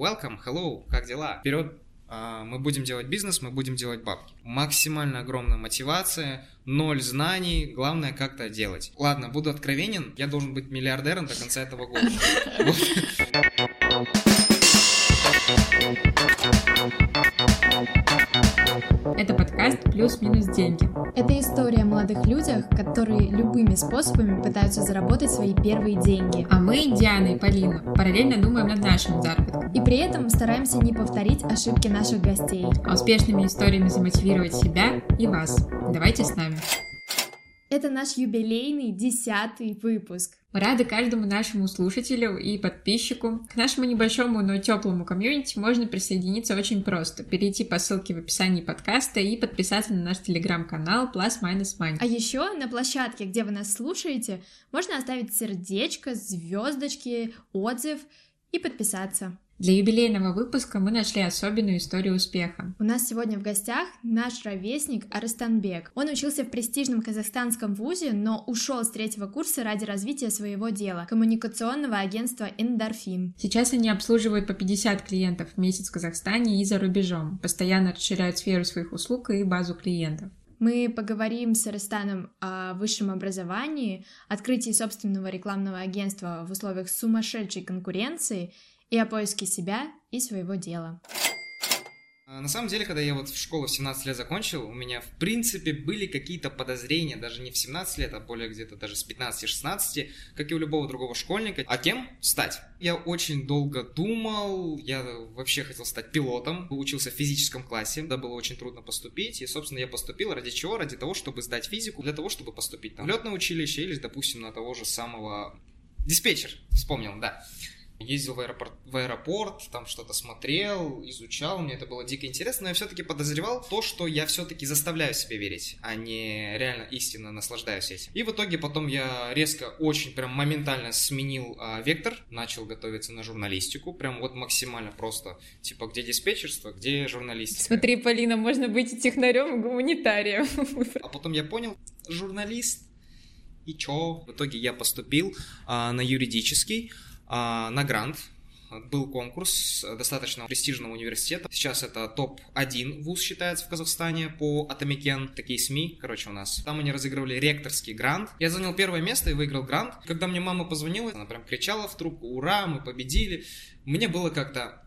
welcome, hello, как дела? Вперед, а, мы будем делать бизнес, мы будем делать бабки. Максимально огромная мотивация, ноль знаний, главное как-то делать. Ладно, буду откровенен, я должен быть миллиардером до конца этого года. Это подкаст «Плюс-минус деньги». Молодых людях, которые любыми способами пытаются заработать свои первые деньги. А мы, Диана и Полина, параллельно думаем над нашим заработком. И при этом стараемся не повторить ошибки наших гостей. А успешными историями замотивировать себя и вас. Давайте с нами. Это наш юбилейный десятый выпуск. Мы рады каждому нашему слушателю и подписчику. К нашему небольшому, но теплому комьюнити можно присоединиться очень просто. Перейти по ссылке в описании подкаста и подписаться на наш телеграм-канал Plus Minus Money. А еще на площадке, где вы нас слушаете, можно оставить сердечко, звездочки, отзыв и подписаться. Для юбилейного выпуска мы нашли особенную историю успеха. У нас сегодня в гостях наш ровесник Арыстанбек. Он учился в престижном казахстанском вузе, но ушел с третьего курса ради развития своего дела — коммуникационного агентства «Эндорфин». Сейчас они обслуживают по 50 клиентов в месяц в Казахстане и за рубежом, постоянно расширяют сферу своих услуг и базу клиентов. Мы поговорим с Арыстаном о высшем образовании, открытии собственного рекламного агентства в условиях сумасшедшей конкуренции — и о поиске себя и своего дела. А, на самом деле, когда я вот в школу в 17 лет закончил, у меня, в принципе, были какие-то подозрения, даже не в 17 лет, а более где-то даже с 15-16, как и у любого другого школьника. А кем стать? Я очень долго думал, я вообще хотел стать пилотом, учился в физическом классе, да, было очень трудно поступить, и, собственно, я поступил ради чего? Ради того, чтобы сдать физику, для того, чтобы поступить в летное училище или, допустим, на того же самого диспетчер, вспомнил, да ездил в аэропорт, в аэропорт, там что-то смотрел, изучал, мне это было дико интересно, но я все-таки подозревал то, что я все-таки заставляю себе верить, а не реально истинно наслаждаюсь этим. И в итоге потом я резко, очень прям моментально сменил а, вектор, начал готовиться на журналистику, прям вот максимально просто, типа, где диспетчерство, где журналистика. Смотри, Полина, можно быть и технарем, и гуманитарием. А потом я понял, журналист, и чё? В итоге я поступил а, на юридический, на грант. Был конкурс достаточно престижного университета. Сейчас это топ-1 вуз считается в Казахстане по Атамикен. Такие СМИ, короче, у нас. Там они разыгрывали ректорский грант. Я занял первое место и выиграл грант. Когда мне мама позвонила, она прям кричала в трубку, ура, мы победили. Мне было как-то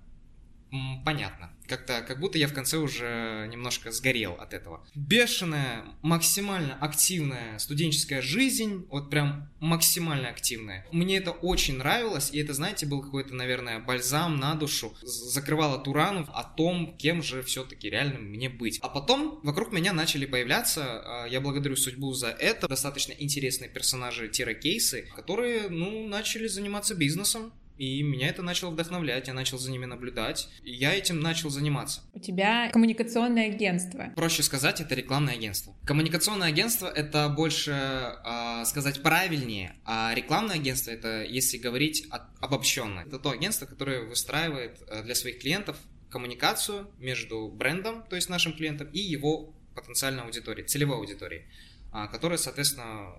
понятно. Как-то, как будто я в конце уже немножко сгорел от этого. Бешеная, максимально активная студенческая жизнь, вот прям максимально активная. Мне это очень нравилось, и это, знаете, был какой-то, наверное, бальзам на душу. Закрывало ту рану о том, кем же все-таки реально мне быть. А потом вокруг меня начали появляться, а, я благодарю судьбу за это, достаточно интересные персонажи-кейсы, которые, ну, начали заниматься бизнесом, и меня это начало вдохновлять, я начал за ними наблюдать, и я этим начал заниматься. У тебя коммуникационное агентство. Проще сказать, это рекламное агентство. Коммуникационное агентство — это больше э, сказать правильнее, а рекламное агентство — это, если говорить от, обобщенно. Это то агентство, которое выстраивает э, для своих клиентов коммуникацию между брендом, то есть нашим клиентом, и его потенциальной аудиторией, целевой аудиторией, э, которая, соответственно,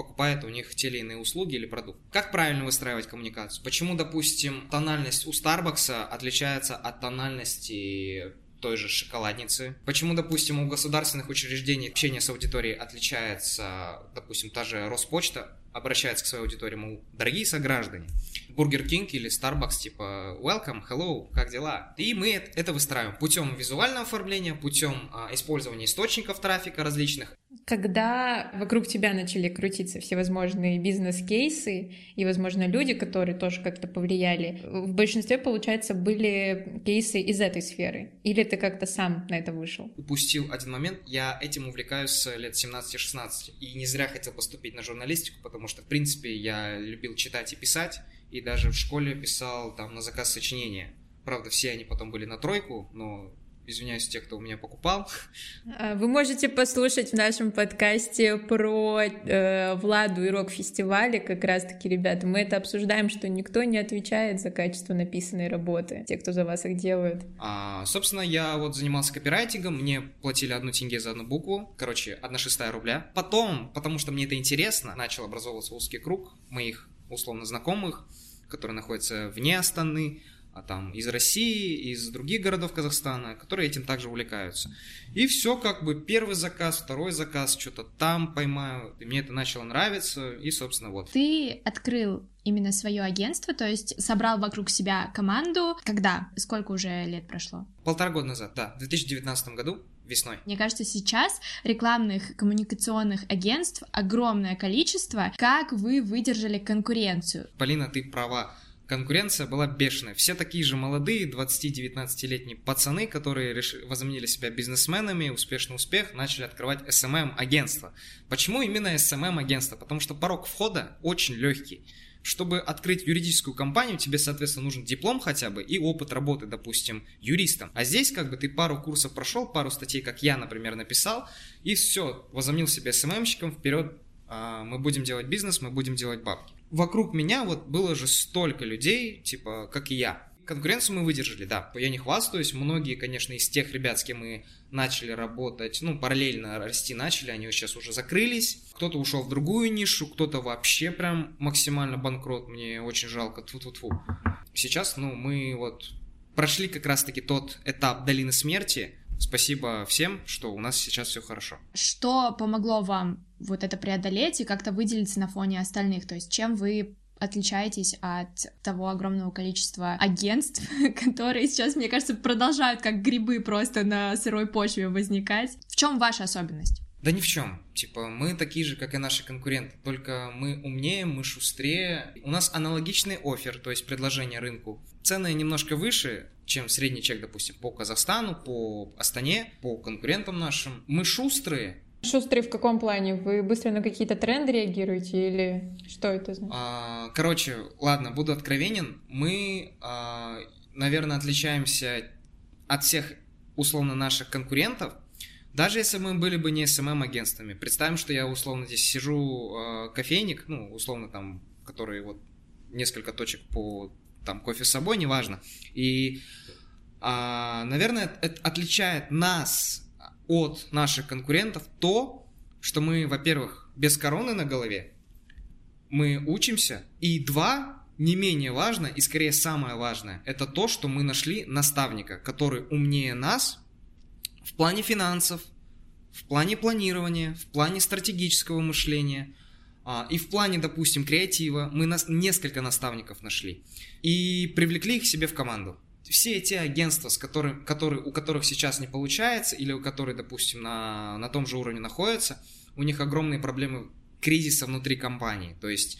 покупает у них те или иные услуги или продукт. Как правильно выстраивать коммуникацию? Почему, допустим, тональность у Starbucks отличается от тональности той же шоколадницы. Почему, допустим, у государственных учреждений общение с аудиторией отличается, допустим, та же Роспочта обращается к своей аудитории, мол, дорогие сограждане, Burger King или Starbucks, типа, welcome, hello, как дела? И мы это выстраиваем путем визуального оформления, путем а, использования источников трафика различных, когда вокруг тебя начали крутиться всевозможные бизнес-кейсы и, возможно, люди, которые тоже как-то повлияли, в большинстве, получается, были кейсы из этой сферы? Или ты как-то сам на это вышел? Упустил один момент. Я этим увлекаюсь лет 17-16. И не зря хотел поступить на журналистику, потому что, в принципе, я любил читать и писать. И даже в школе писал там на заказ сочинения. Правда, все они потом были на тройку, но Извиняюсь те, кто у меня покупал. А, вы можете послушать в нашем подкасте про э, Владу и рок-фестивали, как раз-таки, ребята. Мы это обсуждаем, что никто не отвечает за качество написанной работы, те, кто за вас их делают. А, собственно, я вот занимался копирайтингом, мне платили одну тенге за одну букву, короче, одна шестая рубля. Потом, потому что мне это интересно, начал образовываться узкий круг моих условно знакомых, которые находятся вне Астаны, там из России, из других городов Казахстана, которые этим также увлекаются. И все как бы первый заказ, второй заказ, что-то там поймаю, и мне это начало нравиться, и, собственно, вот. Ты открыл именно свое агентство, то есть собрал вокруг себя команду. Когда? Сколько уже лет прошло? Полтора года назад, да, в 2019 году весной. Мне кажется, сейчас рекламных коммуникационных агентств огромное количество. Как вы выдержали конкуренцию? Полина, ты права конкуренция была бешеная. Все такие же молодые, 20-19-летние пацаны, которые возомнили себя бизнесменами, успешный успех, начали открывать SMM-агентство. Почему именно SMM-агентство? Потому что порог входа очень легкий. Чтобы открыть юридическую компанию, тебе, соответственно, нужен диплом хотя бы и опыт работы, допустим, юристом. А здесь как бы ты пару курсов прошел, пару статей, как я, например, написал, и все, возомнил себя СММщиком, вперед, а, мы будем делать бизнес, мы будем делать бабки вокруг меня вот было же столько людей, типа, как и я. Конкуренцию мы выдержали, да. Я не хвастаюсь. Многие, конечно, из тех ребят, с кем мы начали работать, ну, параллельно расти начали, они сейчас уже закрылись. Кто-то ушел в другую нишу, кто-то вообще прям максимально банкрот. Мне очень жалко. Тьфу-тьфу-тьфу. Сейчас, ну, мы вот прошли как раз-таки тот этап долины смерти, Спасибо всем, что у нас сейчас все хорошо. Что помогло вам вот это преодолеть и как-то выделиться на фоне остальных? То есть чем вы отличаетесь от того огромного количества агентств, которые сейчас, мне кажется, продолжают как грибы просто на сырой почве возникать. В чем ваша особенность? Да ни в чем. Типа, мы такие же, как и наши конкуренты, только мы умнее, мы шустрее. У нас аналогичный офер, то есть предложение рынку. Цены немножко выше, чем средний чек, допустим, по Казахстану, по Астане, по конкурентам нашим. Мы шустрые, Шустрые в каком плане? Вы быстро на какие-то тренды реагируете или что это значит? А, короче, ладно, буду откровенен. Мы, а, наверное, отличаемся от всех условно наших конкурентов даже если мы были бы не СММ-агентствами, представим, что я условно здесь сижу э, кофейник, ну, условно там, который вот несколько точек по там кофе с собой, неважно. И, наверное, это отличает нас от наших конкурентов то, что мы, во-первых, без короны на голове, мы учимся, и два, не менее важно, и скорее самое важное, это то, что мы нашли наставника, который умнее нас, в плане финансов, в плане планирования, в плане стратегического мышления а, и в плане, допустим, креатива мы нас, несколько наставников нашли и привлекли их себе в команду. Все эти агентства, с которым, которые, у которых сейчас не получается или у которых, допустим, на, на том же уровне находятся, у них огромные проблемы кризиса внутри компании. То есть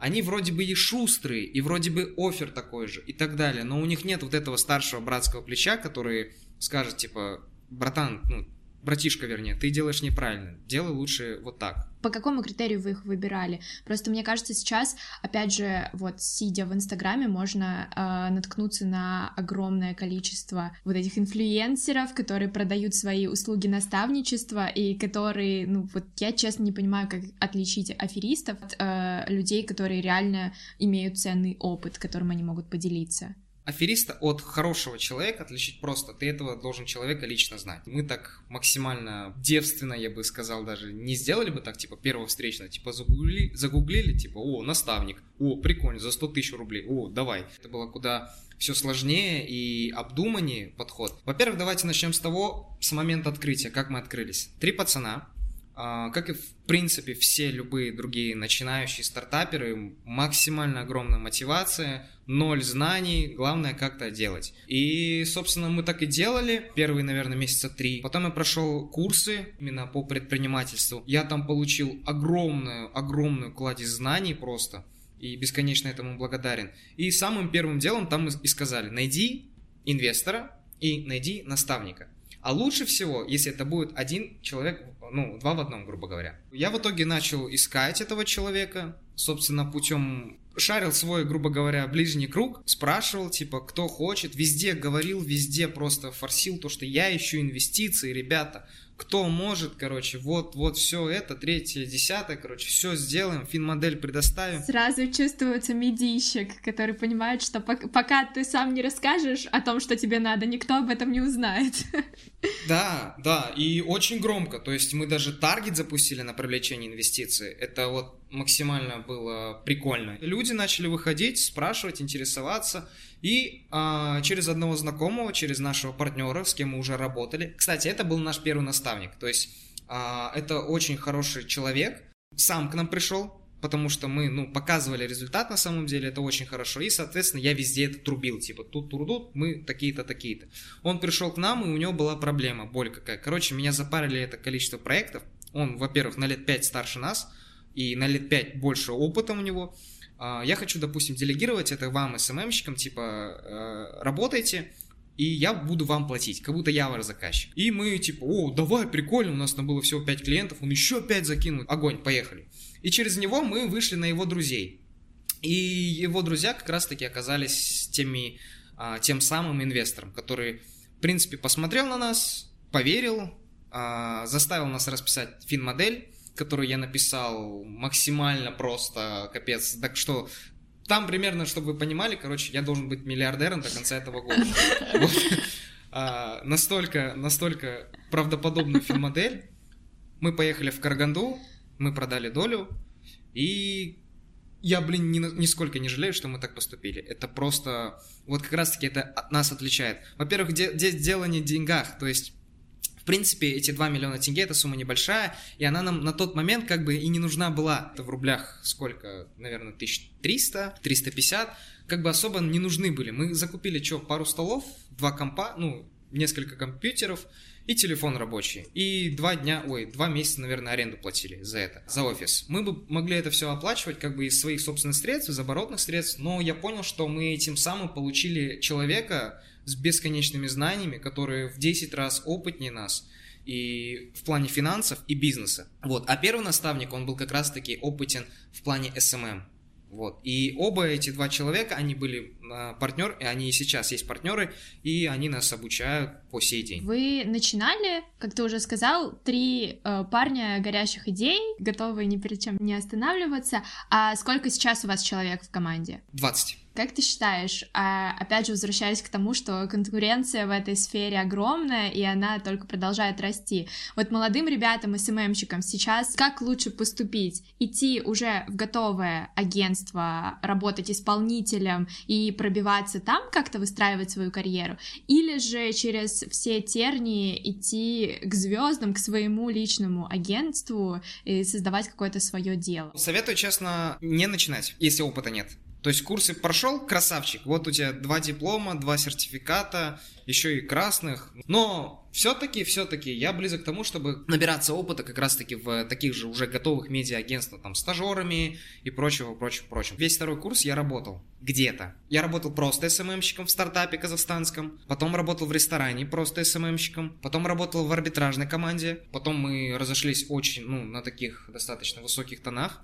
они вроде бы и шустрые, и вроде бы офер такой же, и так далее, но у них нет вот этого старшего братского плеча, который скажет, типа, братан, ну, братишка, вернее, ты делаешь неправильно, делай лучше вот так. По какому критерию вы их выбирали? Просто мне кажется, сейчас, опять же, вот сидя в Инстаграме, можно э, наткнуться на огромное количество вот этих инфлюенсеров, которые продают свои услуги наставничества и которые, ну вот я честно не понимаю, как отличить аферистов от э, людей, которые реально имеют ценный опыт, которым они могут поделиться афериста от хорошего человека отличить просто. Ты этого должен человека лично знать. Мы так максимально девственно, я бы сказал, даже не сделали бы так, типа, первого встречного, типа, загугли, загуглили, типа, о, наставник, о, прикольно, за 100 тысяч рублей, о, давай. Это было куда все сложнее и обдуманнее подход. Во-первых, давайте начнем с того, с момента открытия, как мы открылись. Три пацана, как и в принципе все любые другие начинающие стартаперы, максимально огромная мотивация, ноль знаний, главное как-то делать. И, собственно, мы так и делали первые, наверное, месяца три. Потом я прошел курсы именно по предпринимательству. Я там получил огромную, огромную кладезь знаний просто. И бесконечно этому благодарен. И самым первым делом там и сказали, найди инвестора и найди наставника. А лучше всего, если это будет один человек, ну, два в одном, грубо говоря. Я в итоге начал искать этого человека, собственно, путем шарил свой, грубо говоря, ближний круг, спрашивал, типа, кто хочет, везде говорил, везде просто форсил то, что я ищу инвестиции, ребята, кто может, короче, вот, вот все это, третье, десятое, короче, все сделаем, фин-модель предоставим. Сразу чувствуется медийщик, который понимает, что пока ты сам не расскажешь о том, что тебе надо, никто об этом не узнает. Да, да, и очень громко, то есть мы даже таргет запустили на привлечение инвестиций, это вот максимально было прикольно. Люди начали выходить, спрашивать, интересоваться, И а, через одного знакомого, через нашего партнера, с кем мы уже работали. Кстати, это был наш первый наставник. То есть а, это очень хороший человек. Сам к нам пришел, потому что мы, ну, показывали результат на самом деле, это очень хорошо, и, соответственно, я везде это трубил, типа, тут трудут, мы такие-то, такие-то. Он пришел к нам, и у него была проблема, боль какая. Короче, меня запарили это количество проектов, он, во-первых, на лет 5 старше нас, и на лет 5 больше опыта у него, а, я хочу, допустим, делегировать это вам, СММщикам, типа, э, работайте, и я буду вам платить, как будто я ваш заказчик. И мы типа, о, давай, прикольно, у нас там было всего 5 клиентов, он еще 5 закинул, огонь, поехали. И через него мы вышли на его друзей. И его друзья как раз-таки оказались теми, а, тем самым инвестором, который, в принципе, посмотрел на нас, поверил, а, заставил нас расписать фин-модель, которую я написал максимально просто, капец. Так что там примерно, чтобы вы понимали, короче, я должен быть миллиардером до конца этого года. А, настолько, настолько правдоподобную фин-модель. Мы поехали в Караганду, мы продали долю, и я, блин, ни, нисколько не жалею, что мы так поступили. Это просто... Вот как раз-таки это от нас отличает. Во-первых, здесь дело не в деньгах. То есть, в принципе, эти 2 миллиона тенге, это сумма небольшая, и она нам на тот момент как бы и не нужна была. Это в рублях сколько? Наверное, 1300, 350. Как бы особо не нужны были. Мы закупили что, пару столов, два компа, ну, несколько компьютеров, и телефон рабочий. И два дня, ой, два месяца, наверное, аренду платили за это, за офис. Мы бы могли это все оплачивать как бы из своих собственных средств, из оборотных средств, но я понял, что мы этим самым получили человека с бесконечными знаниями, который в 10 раз опытнее нас, и в плане финансов и бизнеса. Вот. А первый наставник, он был как раз-таки опытен в плане SMM. Вот. И оба эти два человека, они были э, партнер, и они и сейчас есть партнеры, и они нас обучают по сей день. Вы начинали, как ты уже сказал, три э, парня горящих идей, готовые ни перед чем не останавливаться. А сколько сейчас у вас человек в команде? 20. Как ты считаешь, а, опять же, возвращаясь к тому, что конкуренция в этой сфере огромная, и она только продолжает расти. Вот молодым ребятам, СММщикам сейчас как лучше поступить? Идти уже в готовое агентство, работать исполнителем и пробиваться там, как-то выстраивать свою карьеру? Или же через все тернии идти к звездам, к своему личному агентству и создавать какое-то свое дело? Советую, честно, не начинать, если опыта нет. То есть курсы прошел, красавчик. Вот у тебя два диплома, два сертификата, еще и красных. Но все-таки, все-таки я близок к тому, чтобы набираться опыта как раз-таки в таких же уже готовых медиа-агентствах, там, стажерами и прочего, прочего, прочего. Весь второй курс я работал где-то. Я работал просто СММщиком в стартапе казахстанском, потом работал в ресторане просто СММщиком, потом работал в арбитражной команде, потом мы разошлись очень, ну, на таких достаточно высоких тонах.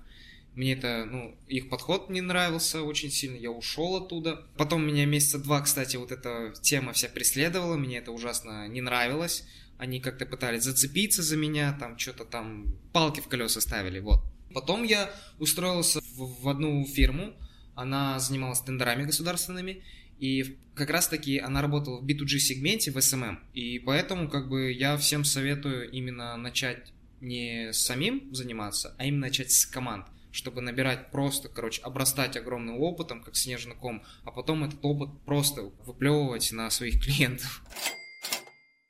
Мне это, ну, их подход не нравился очень сильно, я ушел оттуда. Потом меня месяца два, кстати, вот эта тема вся преследовала, мне это ужасно не нравилось. Они как-то пытались зацепиться за меня, там что-то там палки в колеса ставили, вот. Потом я устроился в, в одну фирму, она занималась тендерами государственными, и как раз-таки она работала в B2G сегменте, в SMM, и поэтому как бы я всем советую именно начать не самим заниматься, а именно начать с команд чтобы набирать просто, короче, обрастать огромным опытом, как снежный ком, а потом этот опыт просто выплевывать на своих клиентов.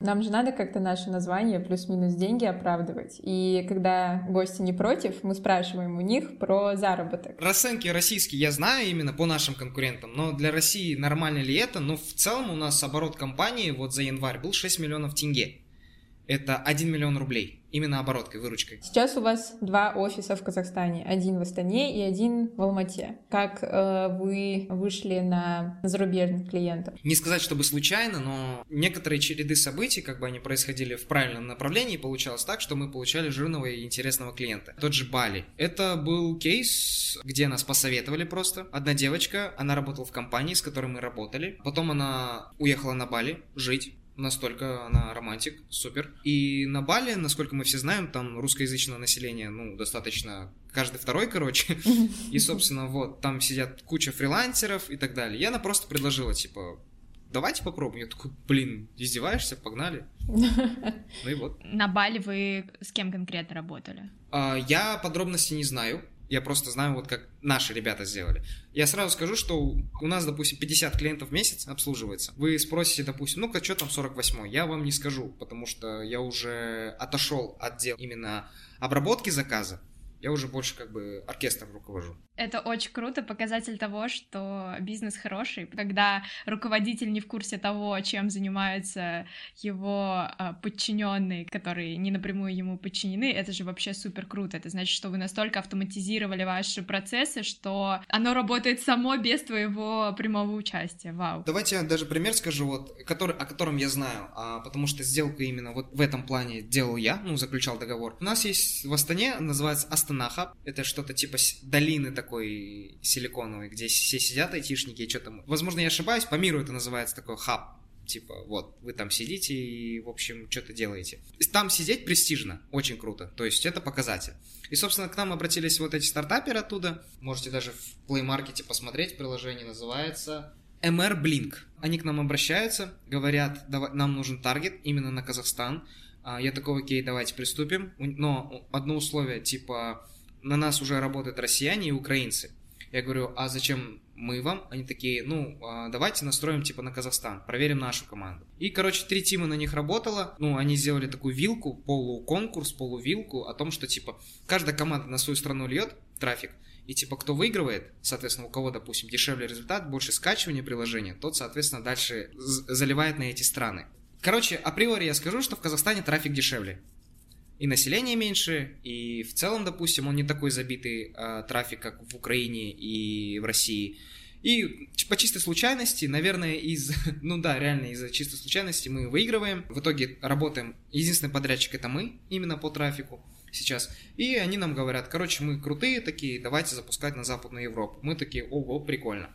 Нам же надо как-то наше название плюс-минус деньги оправдывать. И когда гости не против, мы спрашиваем у них про заработок. Расценки российские я знаю именно по нашим конкурентам, но для России нормально ли это? Но в целом у нас оборот компании вот за январь был 6 миллионов тенге. Это 1 миллион рублей. Именно обороткой, выручкой. Сейчас у вас два офиса в Казахстане. Один в Астане и один в Алмате. Как э, вы вышли на зарубежных клиентов? Не сказать, чтобы случайно, но некоторые череды событий, как бы они происходили в правильном направлении, получалось так, что мы получали жирного и интересного клиента. Тот же Бали. Это был кейс, где нас посоветовали просто. Одна девочка, она работала в компании, с которой мы работали. Потом она уехала на Бали жить настолько она романтик, супер. И на Бали, насколько мы все знаем, там русскоязычное население, ну, достаточно каждый второй, короче. И, собственно, вот, там сидят куча фрилансеров и так далее. И она просто предложила, типа, давайте попробуем. Я такой, блин, издеваешься, погнали. Ну и вот. На Бали вы с кем конкретно работали? А, я подробности не знаю. Я просто знаю, вот как наши ребята сделали. Я сразу скажу, что у нас, допустим, 50 клиентов в месяц обслуживается. Вы спросите, допустим, ну-ка, что там 48 Я вам не скажу, потому что я уже отошел от дел именно обработки заказа. Я уже больше как бы оркестром руковожу. Это очень круто, показатель того, что бизнес хороший, когда руководитель не в курсе того, чем занимаются его э, подчиненные, которые не напрямую ему подчинены, это же вообще супер круто. Это значит, что вы настолько автоматизировали ваши процессы, что оно работает само без твоего прямого участия. Вау. Давайте я даже пример скажу, вот, который, о котором я знаю, а, потому что сделку именно вот в этом плане делал я, ну, заключал договор. У нас есть в Астане, называется Астана Хаб, это что-то типа долины такой силиконовый, где все сидят айтишники и что-то... Возможно, я ошибаюсь, по миру это называется такой хаб. Типа, вот, вы там сидите и, в общем, что-то делаете. Там сидеть престижно, очень круто. То есть это показатель. И, собственно, к нам обратились вот эти стартаперы оттуда. Можете даже в Play Market посмотреть, приложение называется MR Blink. Они к нам обращаются, говорят, давай, нам нужен таргет именно на Казахстан. А, я такой, окей, давайте приступим. Но одно условие, типа, на нас уже работают россияне и украинцы. Я говорю, а зачем мы вам? Они такие, ну, а, давайте настроим типа на Казахстан, проверим нашу команду. И, короче, три тима на них работало. Ну, они сделали такую вилку, полуконкурс, полувилку о том, что типа каждая команда на свою страну льет трафик, и типа кто выигрывает, соответственно, у кого, допустим, дешевле результат, больше скачивания приложения, тот, соответственно, дальше заливает на эти страны. Короче, априори я скажу, что в Казахстане трафик дешевле и население меньше, и в целом, допустим, он не такой забитый э, трафик, как в Украине и в России. И по чистой случайности, наверное, из, ну да, реально из-за чистой случайности мы выигрываем. В итоге работаем, единственный подрядчик это мы, именно по трафику сейчас. И они нам говорят, короче, мы крутые такие, давайте запускать на Западную Европу. Мы такие, ого, прикольно.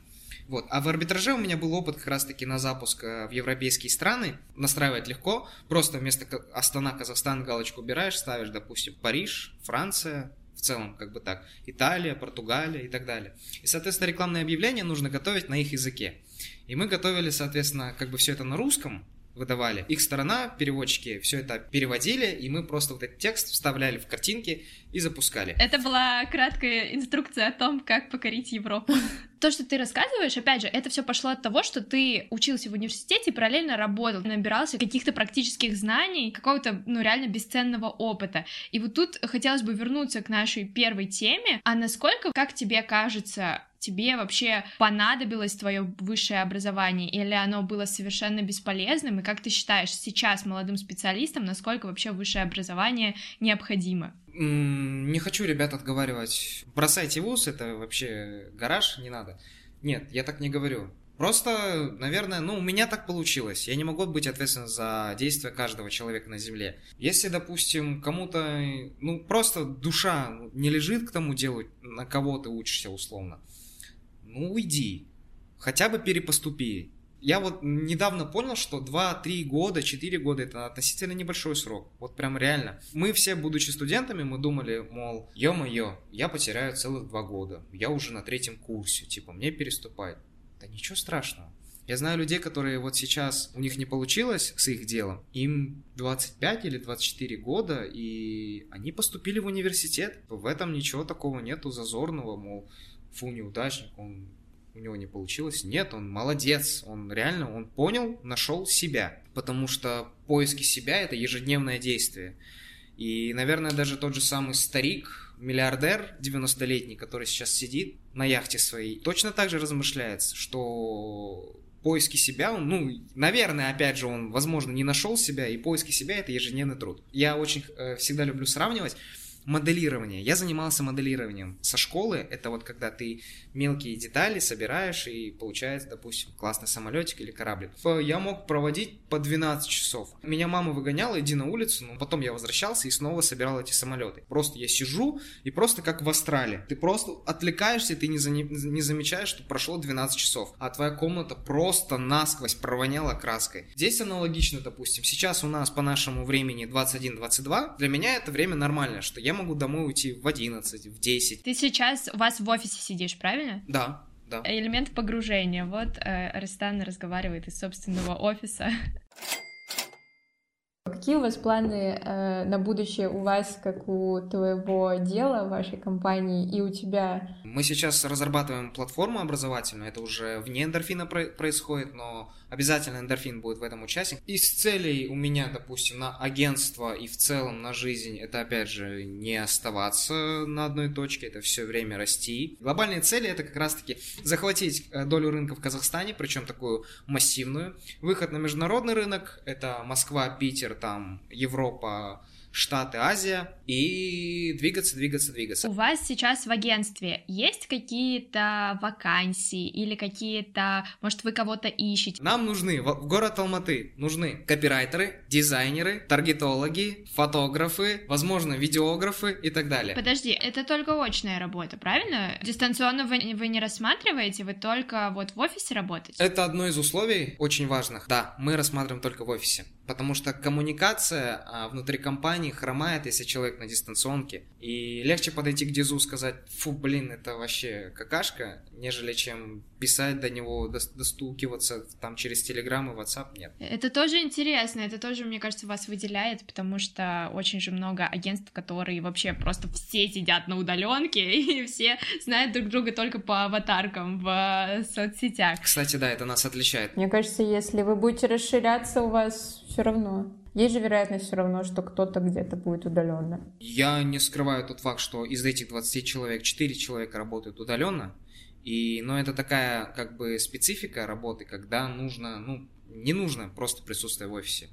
Вот. А в арбитраже у меня был опыт как раз-таки на запуск э, в европейские страны. Настраивать легко. Просто вместо Астана, Казахстан галочку убираешь, ставишь, допустим, Париж, Франция, в целом, как бы так, Италия, Португалия и так далее. И, соответственно, рекламное объявление нужно готовить на их языке. И мы готовили, соответственно, как бы все это на русском, выдавали. Их сторона, переводчики, все это переводили, и мы просто вот этот текст вставляли в картинки и запускали. Это была краткая инструкция о том, как покорить Европу. То, что ты рассказываешь, опять же, это все пошло от того, что ты учился в университете и параллельно работал, набирался каких-то практических знаний, какого-то, ну, реально бесценного опыта. И вот тут хотелось бы вернуться к нашей первой теме. А насколько, как тебе кажется, тебе вообще понадобилось твое высшее образование, или оно было совершенно бесполезным, и как ты считаешь сейчас молодым специалистам, насколько вообще высшее образование необходимо? Не хочу ребят отговаривать. Бросайте вуз, это вообще гараж, не надо. Нет, я так не говорю. Просто, наверное, ну, у меня так получилось. Я не могу быть ответственен за действия каждого человека на Земле. Если, допустим, кому-то, ну, просто душа не лежит к тому делу, на кого ты учишься условно, ну уйди, хотя бы перепоступи. Я вот недавно понял, что 2-3 года, 4 года это относительно небольшой срок. Вот прям реально. Мы все, будучи студентами, мы думали, мол, ё-моё, я потеряю целых 2 года. Я уже на третьем курсе, типа, мне переступать. Да ничего страшного. Я знаю людей, которые вот сейчас у них не получилось с их делом, им 25 или 24 года, и они поступили в университет. В этом ничего такого нету зазорного, мол, фу, неудачник, он у него не получилось. Нет, он молодец, он реально, он понял, нашел себя, потому что поиски себя это ежедневное действие. И, наверное, даже тот же самый старик, миллиардер 90-летний, который сейчас сидит на яхте своей, точно так же размышляется, что поиски себя, ну, наверное, опять же, он, возможно, не нашел себя, и поиски себя это ежедневный труд. Я очень э, всегда люблю сравнивать моделирование. Я занимался моделированием со школы. Это вот когда ты мелкие детали собираешь и получается, допустим, классный самолетик или кораблик. Я мог проводить по 12 часов. Меня мама выгоняла, иди на улицу, но потом я возвращался и снова собирал эти самолеты. Просто я сижу и просто как в астрале. Ты просто отвлекаешься, ты не, за, не замечаешь, что прошло 12 часов, а твоя комната просто насквозь провоняла краской. Здесь аналогично, допустим. Сейчас у нас по нашему времени 21-22. Для меня это время нормальное, что я могу домой уйти в 11, в 10. Ты сейчас у вас в офисе сидишь, правильно? Да, да. Элемент погружения. Вот э, Растан разговаривает из собственного офиса. Какие у вас планы э, на будущее у вас, как у твоего дела, вашей компании и у тебя? Мы сейчас разрабатываем платформу образовательную, это уже вне эндорфина происходит, но обязательно эндорфин будет в этом участник. Из целей у меня, допустим, на агентство и в целом на жизнь, это опять же не оставаться на одной точке, это все время расти. Глобальные цели это как раз-таки захватить э, долю рынка в Казахстане, причем такую массивную. Выход на международный рынок, это Москва, Питер, там Европа, Штаты, Азия и двигаться, двигаться, двигаться. У вас сейчас в агентстве есть какие-то вакансии или какие-то, может, вы кого-то ищете? Нам нужны, в город Алматы нужны копирайтеры, дизайнеры, таргетологи, фотографы, возможно, видеографы и так далее. Подожди, это только очная работа, правильно? Дистанционно вы, вы не рассматриваете, вы только вот в офисе работаете? Это одно из условий очень важных. Да, мы рассматриваем только в офисе. Потому что коммуникация а, внутри компании хромает, если человек на дистанционке. И легче подойти к Дизу, сказать, фу, блин, это вообще какашка, нежели чем писать до него, достукиваться там через Телеграм и WhatsApp, нет. Это тоже интересно, это тоже, мне кажется, вас выделяет, потому что очень же много агентств, которые вообще просто все сидят на удаленке, и все знают друг друга только по аватаркам в э, соцсетях. Кстати, да, это нас отличает. Мне кажется, если вы будете расширяться, у вас все равно. Есть же вероятность все равно, что кто-то где-то будет удаленно. Я не скрываю тот факт, что из этих 20 человек 4 человека работают удаленно. И, но это такая как бы специфика работы, когда нужно, ну, не нужно просто присутствие в офисе.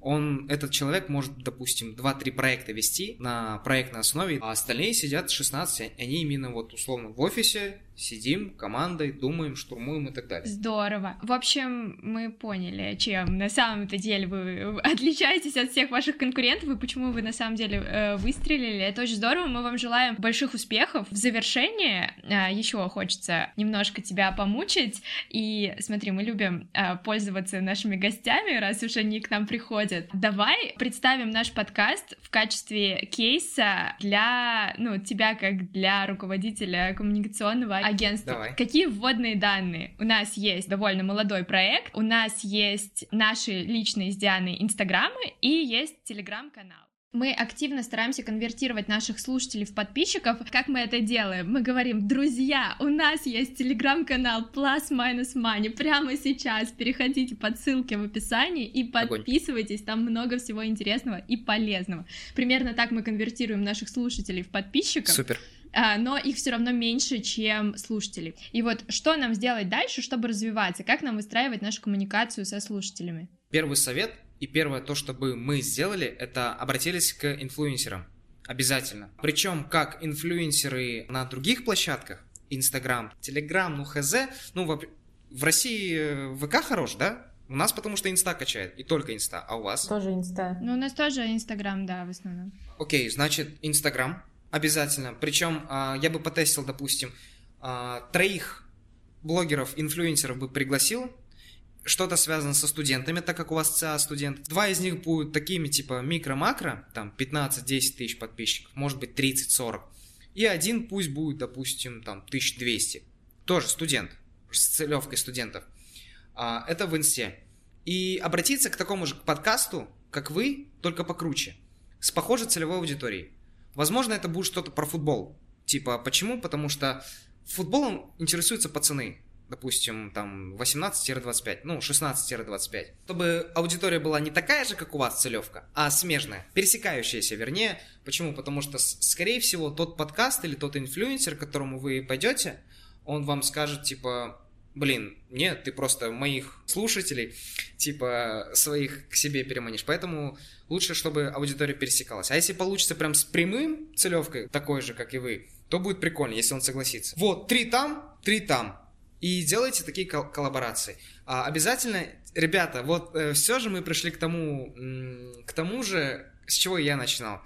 Он, этот человек может, допустим, 2-3 проекта вести на проектной основе, а остальные сидят 16, они именно вот условно в офисе, сидим командой, думаем, штурмуем и так далее. Здорово. В общем, мы поняли, чем на самом-то деле вы отличаетесь от всех ваших конкурентов и почему вы на самом деле э, выстрелили. Это очень здорово. Мы вам желаем больших успехов. В завершение э, еще хочется немножко тебя помучить. И смотри, мы любим э, пользоваться нашими гостями, раз уж они к нам приходят. Давай представим наш подкаст в качестве кейса для, ну, тебя как для руководителя коммуникационного агентства. Давай. Какие вводные данные? У нас есть довольно молодой проект, у нас есть наши личные с Дианой инстаграмы и есть телеграм-канал. Мы активно стараемся конвертировать наших слушателей в подписчиков. Как мы это делаем? Мы говорим, друзья, у нас есть телеграм-канал Plus Minus Money. Прямо сейчас переходите по ссылке в описании и подписывайтесь. Там много всего интересного и полезного. Примерно так мы конвертируем наших слушателей в подписчиков. Супер. А, но их все равно меньше, чем слушателей. И вот что нам сделать дальше, чтобы развиваться? Как нам выстраивать нашу коммуникацию со слушателями? Первый совет и первое то, чтобы мы сделали, это обратились к инфлюенсерам. Обязательно. Причем как инфлюенсеры на других площадках, Инстаграм, Телеграм, ну хз, ну в, в России э, ВК хорош, да? У нас потому что инста качает, и только инста, а у вас? Тоже инста. Ну, у нас тоже инстаграм, да, в основном. Окей, значит, инстаграм, Обязательно. Причем а, я бы потестил, допустим, а, троих блогеров, инфлюенсеров бы пригласил, что-то связано со студентами, так как у вас ЦА студент. Два из них будут такими, типа микро-макро, там 15-10 тысяч подписчиков, может быть 30-40. И один пусть будет, допустим, там 1200. Тоже студент, с целевкой студентов. А, это в инсте. И обратиться к такому же подкасту, как вы, только покруче, с похожей целевой аудиторией. Возможно, это будет что-то про футбол. Типа, почему? Потому что футболом интересуются пацаны. Допустим, там 18-25, ну, 16-25. Чтобы аудитория была не такая же, как у вас целевка, а смежная, пересекающаяся, вернее. Почему? Потому что, скорее всего, тот подкаст или тот инфлюенсер, к которому вы пойдете, он вам скажет, типа, блин, нет, ты просто моих слушателей, типа, своих к себе переманишь. Поэтому лучше, чтобы аудитория пересекалась. А если получится прям с прямым целевкой, такой же, как и вы, то будет прикольно, если он согласится. Вот, три там, три там. И делайте такие кол- коллаборации. А, обязательно, ребята, вот э, все же мы пришли к тому, к тому же, с чего я начинал.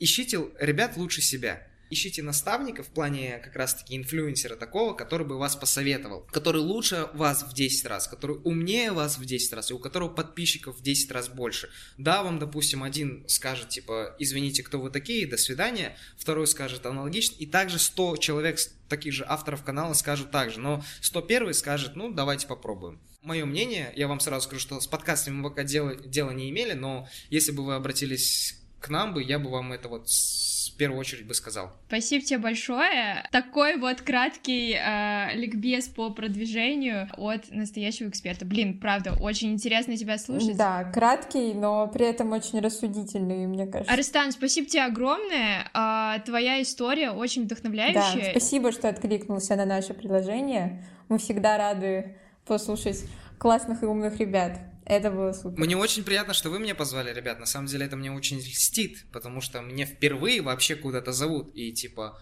Ищите ребят лучше себя ищите наставника в плане как раз-таки инфлюенсера такого, который бы вас посоветовал, который лучше вас в 10 раз, который умнее вас в 10 раз, и у которого подписчиков в 10 раз больше. Да, вам, допустим, один скажет, типа, извините, кто вы такие, до свидания, второй скажет аналогично, и также 100 человек таких же авторов канала скажут так же, но 101 скажет, ну, давайте попробуем. Мое мнение, я вам сразу скажу, что с подкастами мы пока дела, дела не имели, но если бы вы обратились к нам бы, я бы вам это вот в первую очередь бы сказал. Спасибо тебе большое. Такой вот краткий э, ликбез по продвижению от настоящего эксперта. Блин, правда, очень интересно тебя слушать. Да, краткий, но при этом очень рассудительный, мне кажется. Аристан, спасибо тебе огромное. Э, твоя история очень вдохновляющая. Да, спасибо, что откликнулся на наше предложение. Мы всегда рады послушать классных и умных ребят. Это было супер. Мне очень приятно, что вы меня позвали, ребят. На самом деле это мне очень льстит, потому что мне впервые вообще куда-то зовут. И типа,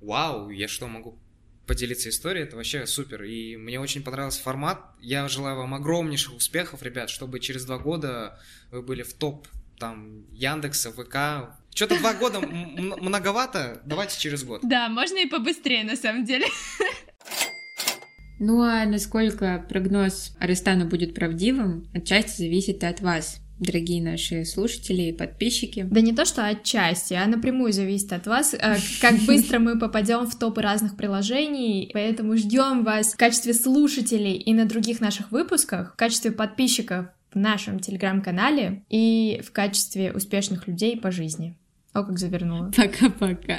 вау, я что, могу поделиться историей? Это вообще супер. И мне очень понравился формат. Я желаю вам огромнейших успехов, ребят, чтобы через два года вы были в топ там Яндекса, ВК. Что-то два года многовато, давайте через год. Да, можно и побыстрее, на самом деле. Ну а насколько прогноз Арестана будет правдивым, отчасти зависит и от вас, дорогие наши слушатели и подписчики. Да не то, что отчасти, а напрямую зависит от вас, э, как быстро мы попадем в топы разных приложений, поэтому ждем вас в качестве слушателей и на других наших выпусках, в качестве подписчиков в нашем телеграм-канале и в качестве успешных людей по жизни. О, как завернула. Пока-пока.